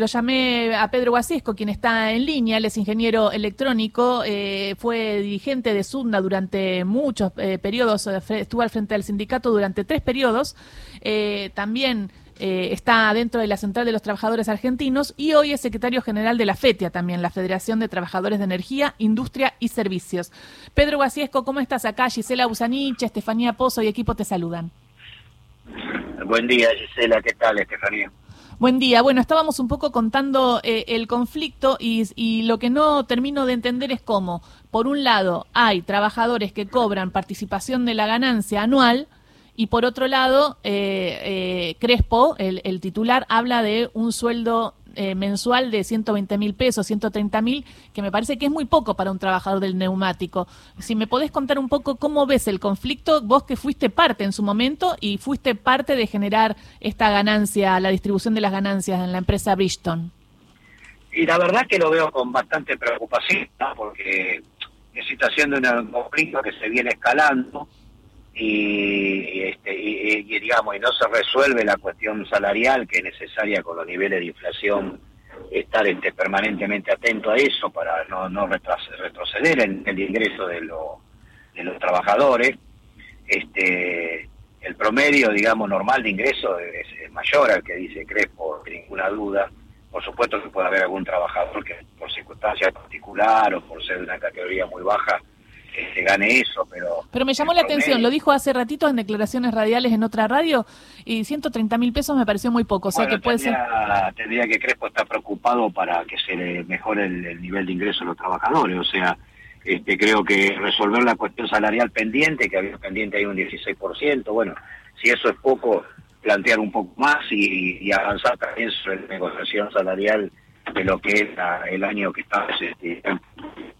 Lo llamé a Pedro Guasiesco, quien está en línea, él es ingeniero electrónico, eh, fue dirigente de Sunda durante muchos eh, periodos, eh, estuvo al frente del sindicato durante tres periodos, también está dentro de la Central de los Trabajadores Argentinos y hoy es secretario general de la FETIA también, la Federación de Trabajadores de Energía, Industria y Servicios. Pedro Guasiesco, ¿cómo estás acá? Gisela Busanich, Estefanía Pozo y equipo te saludan. Buen día, Gisela, ¿qué tal, Estefanía? Buen día. Bueno, estábamos un poco contando eh, el conflicto y, lo que no termino de entender es cómo, por un lado, hay trabajadores que cobran participación de la ganancia anual y por otro lado, eh, eh, Crespo, el, titular, habla de un sueldo eh, mensual de 120 mil pesos, 130 mil, que me parece que es muy poco para un trabajador del neumático. Si me podés contar un poco cómo ves el conflicto, vos que fuiste parte en su momento y fuiste parte de generar esta ganancia, la distribución de las ganancias en la empresa Bridgestone. Y la verdad que lo veo con bastante preocupación, porque es situación de un conflicto que se viene escalando y, este, y, digamos y no se resuelve la cuestión salarial que es necesaria con los niveles de inflación estar este, permanentemente atento a eso para no, no retroceder en el ingreso de, de los trabajadores. Este el promedio digamos normal de ingreso es, mayor al que dice Crespo sin ninguna duda. Por supuesto que puede haber algún trabajador que por circunstancias particular o por ser de una categoría muy baja que se gane eso, pero... Pero me llamó la atención, lo dijo hace ratito en declaraciones radiales en otra radio, y 130 mil pesos me pareció muy poco, o sea que puede tendría, ser... Tendría que Crespo estar preocupado para que se le mejore el, nivel de ingreso a los trabajadores, o sea, este, creo que resolver la cuestión salarial pendiente, que había pendiente ahí un 16%, bueno, si eso es poco, plantear un poco más y, avanzar también sobre la negociación salarial de lo que es el año que estamos este,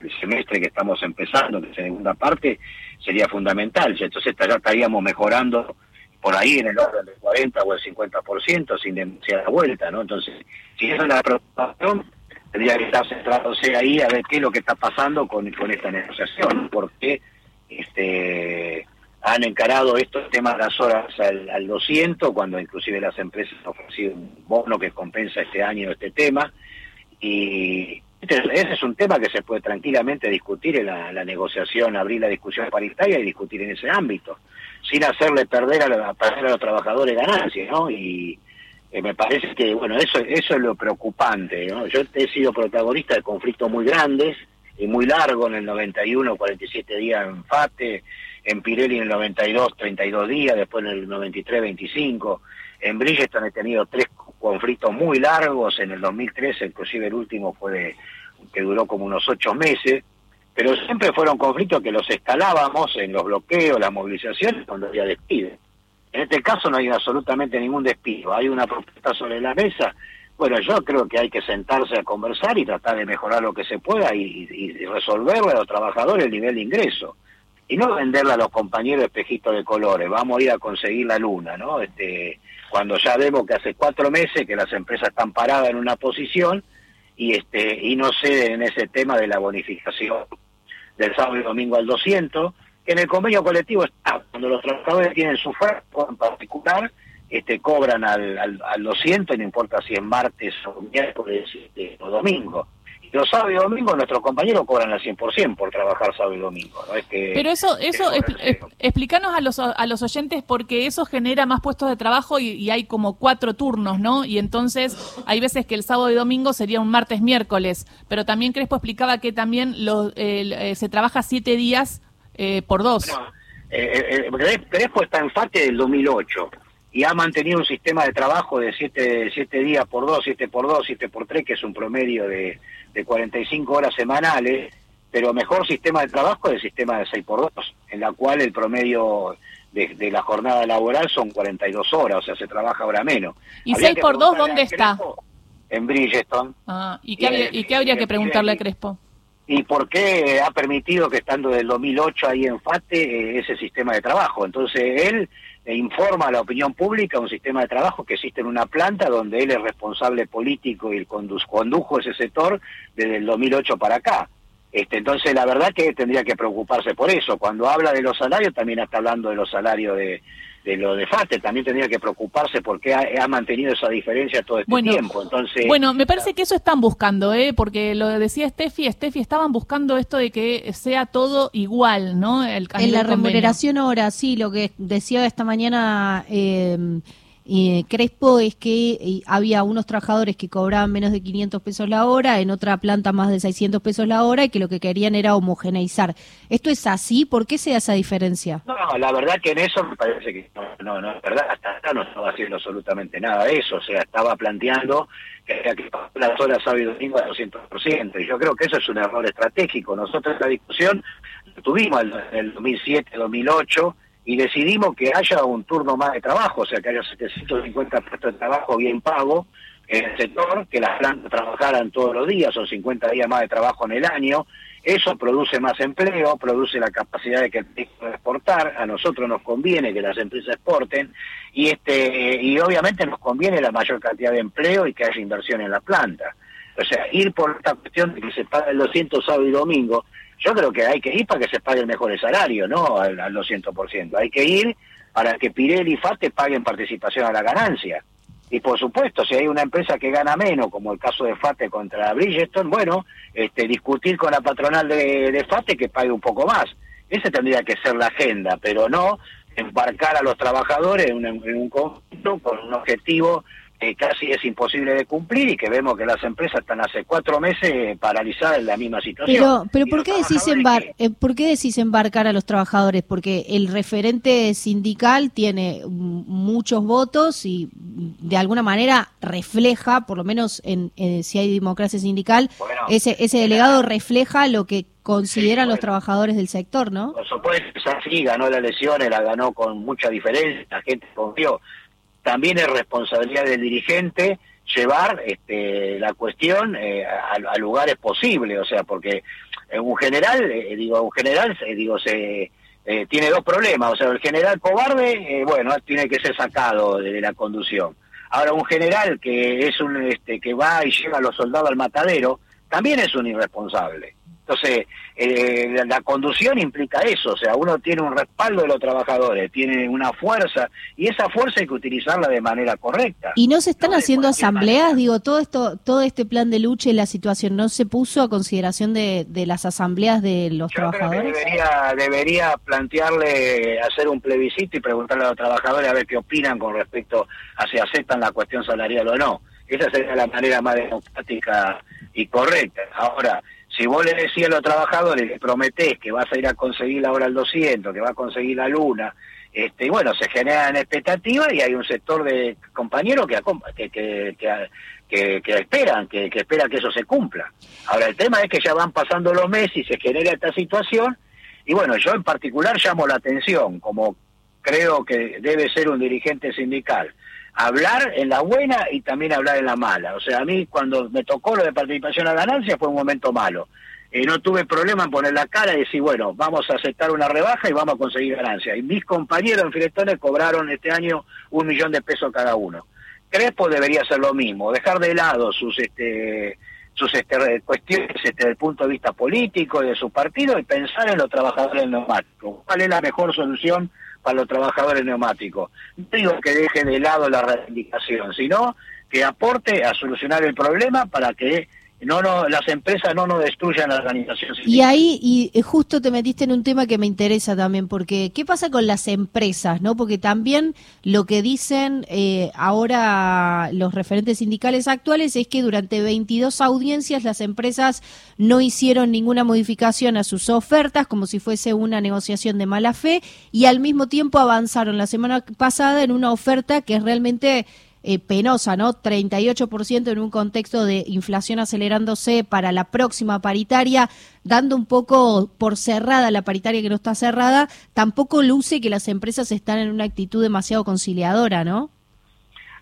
el semestre que estamos empezando, que es segunda parte, sería fundamental. Entonces ya estaríamos mejorando por ahí en el orden del 40 o el 50% sin demasiada vuelta, ¿no? Entonces, si esa es la preocupación, tendría que estar centrándose ahí a ver qué es lo que está pasando con, con esta negociación, porque este, han encarado estos temas las horas al, al 200, cuando inclusive las empresas han ofrecido un bono que compensa este año este tema, y ese es un tema que se puede tranquilamente discutir en la, negociación, abrir la discusión paritaria y discutir en ese ámbito, sin hacerle perder a, a los trabajadores ganancias, ¿no? Y eh, me parece que, bueno, eso, eso es lo preocupante, ¿no? Yo he sido protagonista de conflictos muy grandes y muy largos en el 91, 47 días en FATE, en Pirelli en el 92, 32 días, después en el 93, 25. En Bridgestone he tenido tres conflictos muy largos, en el 2013 inclusive el último fue de, que duró como unos ocho meses, pero siempre fueron conflictos que los escalábamos en los bloqueos, las movilizaciones, cuando había despido. En este caso no hay absolutamente ningún despido, hay una propuesta sobre la mesa. Bueno, yo creo que hay que sentarse a conversar y tratar de mejorar lo que se pueda y, y resolverle a los trabajadores el nivel de ingreso y no venderle a los compañeros espejitos de colores, vamos a ir a conseguir la luna, ¿no? Este, cuando ya vemos que hace cuatro meses que las empresas están paradas en una posición y este y no ceden en ese tema de la bonificación del sábado y domingo al 200, que en el convenio colectivo está, cuando los trabajadores tienen su fuerza en particular, este cobran al, al, al 200, no importa si es martes o miércoles este, o domingo los sábados y domingos nuestros compañeros cobran al 100% por trabajar sábado y domingo. ¿no? Es que, Pero eso, eso explícanos a los, a los oyentes porque eso genera más puestos de trabajo y, hay como cuatro turnos, ¿no? Y entonces hay veces que el sábado y domingo sería un martes, miércoles, pero también Crespo explicaba que también lo, eh, se trabaja siete días eh, por dos. eh, Crespo está en FATE del 2008 y ha mantenido un sistema de trabajo de siete, siete días por dos, siete por dos, siete por tres, que es un promedio de de 45 horas semanales, pero mejor sistema de trabajo es el sistema de 6 por 2, en la cual el promedio de, la jornada laboral son 42 horas, o sea, se trabaja ahora menos. ¿Y 6 por 2 dónde está? En Bridgestone. Ah, ¿y qué, ¿y qué habría que preguntarle a Crespo? ¿Y por qué ha permitido que estando del 2008 ahí en FATE eh, ese sistema de trabajo? Entonces él e informa a la opinión pública un sistema de trabajo que existe en una planta donde él es responsable político y condujo ese sector desde el 2008 para acá. Este, entonces, la verdad que tendría que preocuparse por eso. Cuando habla de los salarios, también está hablando de los salarios de, de lo de FATE, también tendría que preocuparse porque ha, mantenido esa diferencia todo este tiempo. Entonces, bueno, me parece que eso están buscando, ¿eh? porque lo decía Steffi, Steffi estaban buscando esto de que sea todo igual, ¿no? El, en la remuneración ahora, sí, lo que decía esta mañana eh, eh, Crespo es que eh, había unos trabajadores que cobraban menos de 500 pesos la hora, en otra planta más de 600 pesos la hora y que lo que querían era homogeneizar. ¿Esto es así? ¿Por qué se da esa diferencia? No, la verdad que en eso me parece que no, no, es verdad, hasta acá no estaba haciendo absolutamente nada de eso, o sea, estaba planteando que había que pagar las horas sábado y domingo a 200%, y yo creo que eso es un error estratégico. Nosotros esta discusión tuvimos en el 2007, 2008, y decidimos que haya un turno más de trabajo, o sea, que haya 750 puestos de trabajo bien pago en el sector, que las plantas trabajaran todos los días, son 50 días más de trabajo en el año, eso produce más empleo, produce la capacidad de que el país pueda exportar, a nosotros nos conviene que las empresas exporten y este y obviamente nos conviene la mayor cantidad de empleo y que haya inversión en la planta. O sea, ir por esta cuestión de que se paga el 200 sábado y domingo, yo creo que hay que ir para que se pague el mejor salario, no al, al 200%. Hay que ir para que Pirelli y FATE paguen participación a la ganancia. Y por supuesto, si hay una empresa que gana menos, como el caso de FATE contra Bridgestone, bueno, este, discutir con la patronal de, FATE que pague un poco más. Esa tendría que ser la agenda, pero no embarcar a los trabajadores en un, en un conjunto con un objetivo casi es imposible de cumplir y que vemos que las empresas están hace cuatro meses paralizadas en la misma situación. Pero, pero ¿por, qué decís eh, ¿por qué decís embarcar a los trabajadores? Porque el referente sindical tiene muchos votos y de alguna manera refleja, por lo menos en, si hay democracia sindical, ese, ese delegado refleja lo que consideran los trabajadores del sector, ¿no? Por supuesto, sí, ganó las elecciones, la ganó con mucha diferencia, la gente confió también es responsabilidad del dirigente llevar este, la cuestión eh, a, lugares posibles, o sea, porque un general, eh, digo, un general, eh, digo, se tiene dos problemas, o sea, el general cobarde, bueno, tiene que ser sacado de, la conducción. Ahora, un general que es un, este, que va y lleva a los soldados al matadero, también es un irresponsable. Entonces, eh, la, conducción implica eso, o sea, uno tiene un respaldo de los trabajadores, tiene una fuerza, y esa fuerza hay que utilizarla de manera correcta. ¿Y no se están haciendo asambleas? Digo, todo esto, todo este plan de lucha y la situación, ¿no se puso a consideración de, las asambleas de los trabajadores? debería, debería plantearle, hacer un plebiscito y preguntarle a los trabajadores a ver qué opinan con respecto a si aceptan la cuestión salarial o no. Esa sería la manera más democrática y correcta. Ahora, si vos le decís a los trabajadores, le prometés que vas a ir a conseguir la hora al 200, que va a conseguir la luna, este, bueno, se generan expectativas y hay un sector de compañeros que, que, que, esperan, que espera que eso se cumpla. Ahora, el tema es que ya van pasando los meses y se genera esta situación, y bueno, yo en particular llamo la atención, como creo que debe ser un dirigente sindical, hablar en la buena y también hablar en la mala. O sea, a mí cuando me tocó lo de participación a ganancia fue un momento malo. Eh, no tuve problema en poner la cara y decir, bueno, vamos a aceptar una rebaja y vamos a conseguir ganancia. Y mis compañeros en Filetones cobraron este año un millón de pesos cada uno. Crespo debería hacer lo mismo, dejar de lado sus este sus este, cuestiones este, desde el punto de vista político y de su partido y pensar en los trabajadores neumáticos. ¿Cuál es la mejor solución para los trabajadores neumáticos. No digo que deje de lado la reivindicación, sino que aporte a solucionar el problema para que no, no las empresas no nos destruyan la organización Y ahí, y eh, justo te metiste en un tema que me interesa también, porque ¿qué pasa con las empresas? no Porque también lo que dicen eh, ahora los referentes sindicales actuales es que durante 22 audiencias las empresas no hicieron ninguna modificación a sus ofertas, como si fuese una negociación de mala fe, y al mismo tiempo avanzaron la semana pasada en una oferta que es realmente eh, penosa, ¿no? 38% en un contexto de inflación acelerándose para la próxima paritaria, dando un poco por cerrada la paritaria que no está cerrada, tampoco luce que las empresas están en una actitud demasiado conciliadora, ¿no?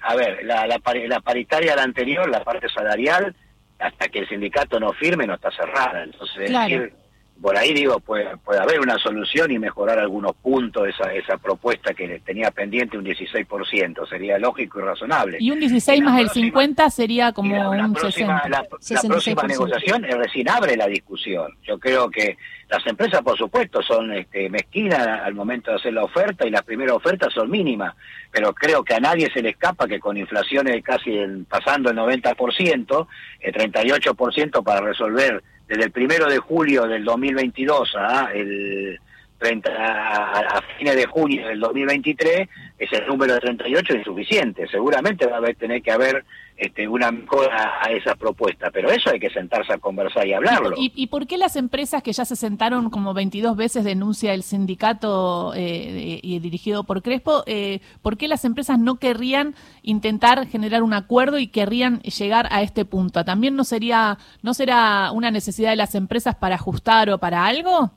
A ver, la, la, la paritaria la anterior, la parte salarial, hasta que el sindicato no firme, no está cerrada. Entonces, decir, por ahí digo, puede, puede haber una solución y mejorar algunos puntos esa, esa propuesta que tenía pendiente un 16%, sería lógico y razonable. Y un 16 más el 50 sería como un próxima, 60. La, la próxima negociación recién abre la discusión. Yo creo que las empresas, por supuesto, son este, mezquinas al momento de hacer la oferta y las primeras ofertas son mínimas, pero creo que a nadie se le escapa que con inflaciones casi pasando el 90%, el 38% para resolver desde el primero de julio del 2022 a el 30, a, fines de junio del 2023, ese número de 38 es insuficiente. Seguramente va a tener que haber este, una mejora a esa propuesta, pero eso hay que sentarse a conversar y hablarlo. ¿Y, por qué las empresas que ya se sentaron como 22 veces denuncia el sindicato eh, y dirigido por Crespo, eh, por qué las empresas no querrían intentar generar un acuerdo y querrían llegar a este punto? ¿También no sería no será una necesidad de las empresas para ajustar o para algo?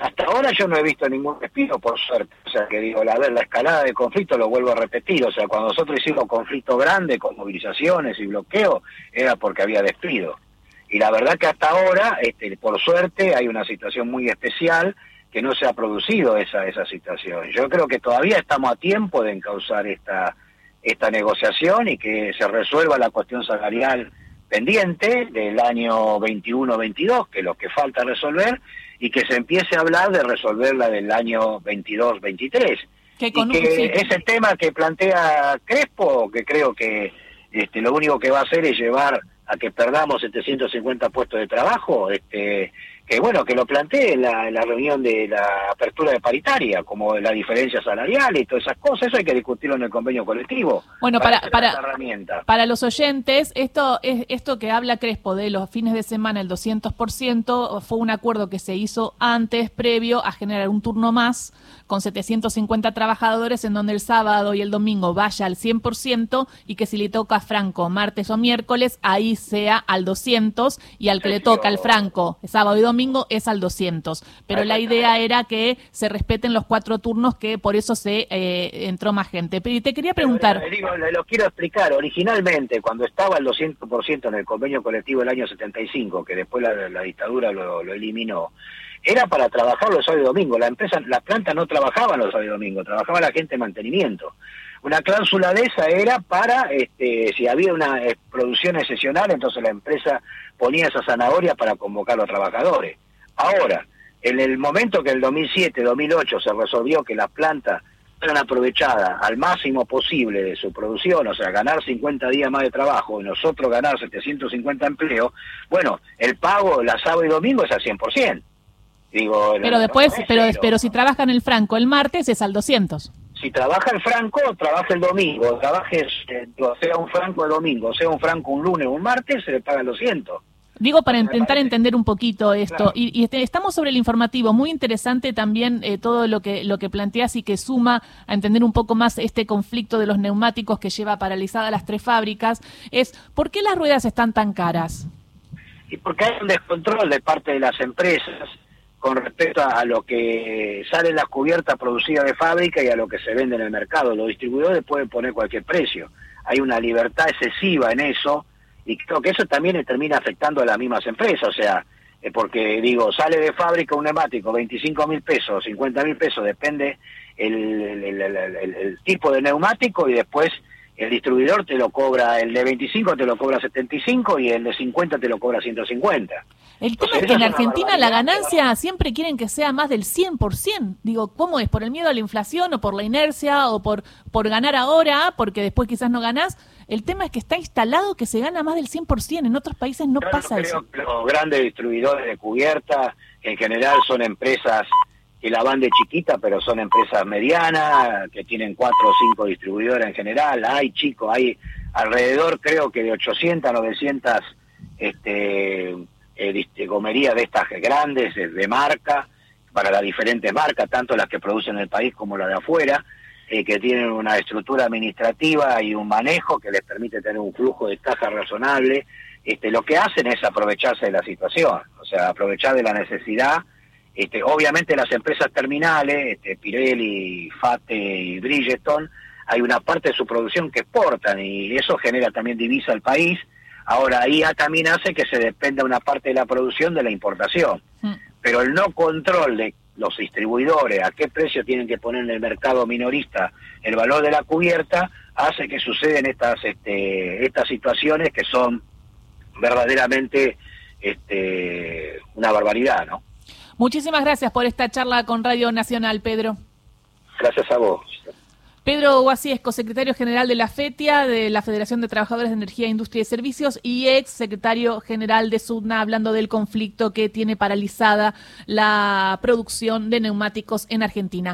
Hasta ahora yo no he visto ningún despido, por suerte. O sea, que digo, la escalada de conflicto lo vuelvo a repetir. O sea, cuando nosotros hicimos conflicto grande con movilizaciones y bloqueo, era porque había despido. Y la verdad que hasta ahora, este, por suerte, hay una situación muy especial que no se ha producido esa, esa situación. Yo creo que todavía estamos a tiempo de encauzar esta, esta negociación y que se resuelva la cuestión salarial pendiente del año 21-22, que es lo que falta resolver, y que se empiece a hablar de resolver la del año 22-23. Y que ese tema que plantea Crespo, que creo que este, lo único que va a hacer es llevar a que perdamos 750 puestos de trabajo, este, que bueno, que lo plantee en la, reunión de la apertura de paritaria, como la diferencia salarial y todas esas cosas, eso hay que discutirlo en el convenio colectivo. Bueno, para, para, para, los oyentes, esto, es, esto que habla Crespo de los fines de semana, el 200%, fue un acuerdo que se hizo antes, previo a generar un turno más con 750 trabajadores, en donde el sábado y el domingo vaya al 100% y que si le toca a Franco martes o miércoles, ahí sea al 200 y al que le toca al Franco sábado y domingo, es al 200. Pero la idea era que se respeten los cuatro turnos, que por eso se eh, entró más gente. Pero te quería preguntar. digo, lo quiero explicar. Originalmente, cuando estaba el 200% en el convenio colectivo del año 75, que después la, dictadura lo, eliminó, era para trabajar los sábados y domingos. La empresa, la planta no trabajaba los sábados y domingos, trabajaba la gente de mantenimiento. Una cláusula de esa era para, este, si había una eh, producción excepcional, entonces la empresa ponía esa zanahoria para convocar a los trabajadores. Ahora, en el momento que el 2007-2008 se resolvió que las plantas eran aprovechadas al máximo posible de su producción, o sea, ganar 50 días más de trabajo y nosotros ganar 750 empleos, bueno, el pago la sábado y domingo es al 100%. Digo, pero después, pero, pero si trabajan el franco el martes es al 200 si trabaja el franco, trabaja el domingo, trabaje, eh, sea un franco el domingo, sea un franco un lunes o un martes, se le pagan los cientos. Digo para intentar entender un poquito esto. Y, este, estamos sobre el informativo, muy interesante también eh, todo lo que lo que planteas y que suma a entender un poco más este conflicto de los neumáticos que lleva paralizadas las tres fábricas. Es ¿por qué las ruedas están tan caras? Y porque hay un descontrol de parte de las empresas con respecto a, lo que sale en las cubiertas producidas de fábrica y a lo que se vende en el mercado. Los distribuidores pueden poner cualquier precio. Hay una libertad excesiva en eso y creo que eso también termina afectando a las mismas empresas. O sea, eh, porque digo, sale de fábrica un neumático 25 mil pesos, 50 mil pesos, depende el tipo de neumático y después el distribuidor te lo cobra, el de 25 te lo cobra 75 y el de 50 te lo cobra 150. El tema es que en Argentina la ganancia siempre quieren que sea más del 100%. Digo, ¿cómo es? ¿Por el miedo a la inflación o por la inercia o por, por ganar ahora, porque después quizás no ganás? El tema es que está instalado que se gana más del 100%. En otros países no pasa eso. los grandes distribuidores de cubierta, en general son empresas que la van de chiquita, pero son empresas medianas, que tienen cuatro o cinco distribuidores en general. Hay chicos, hay alrededor creo que de 800, 900 este, eh, gomerías de estas grandes, de, marca, para las diferentes marcas, tanto las que producen en el país como las de afuera, eh, que tienen una estructura administrativa y un manejo que les permite tener un flujo de caja razonable. Este, lo que hacen es aprovecharse de la situación, o sea, aprovechar de la necesidad este, obviamente las empresas terminales, este, Pirelli, Fate y Bridgestone, hay una parte de su producción que exportan y eso genera también divisa al país. Ahora, IA también hace que se dependa una parte de la producción de la importación. Mm. pero el no control de los distribuidores, a qué precio tienen que poner en el mercado minorista el valor de la cubierta, hace que suceden estas, este, estas situaciones que son verdaderamente este, una barbaridad, ¿no? Muchísimas gracias por esta charla con Radio Nacional, Pedro. Gracias a vos. Pedro Guasiesco, secretario general de la FETIA, de la Federación de Trabajadores de Energía, Industria y Servicios, y ex secretario general de SUDNA, hablando del conflicto que tiene paralizada la producción de neumáticos en Argentina.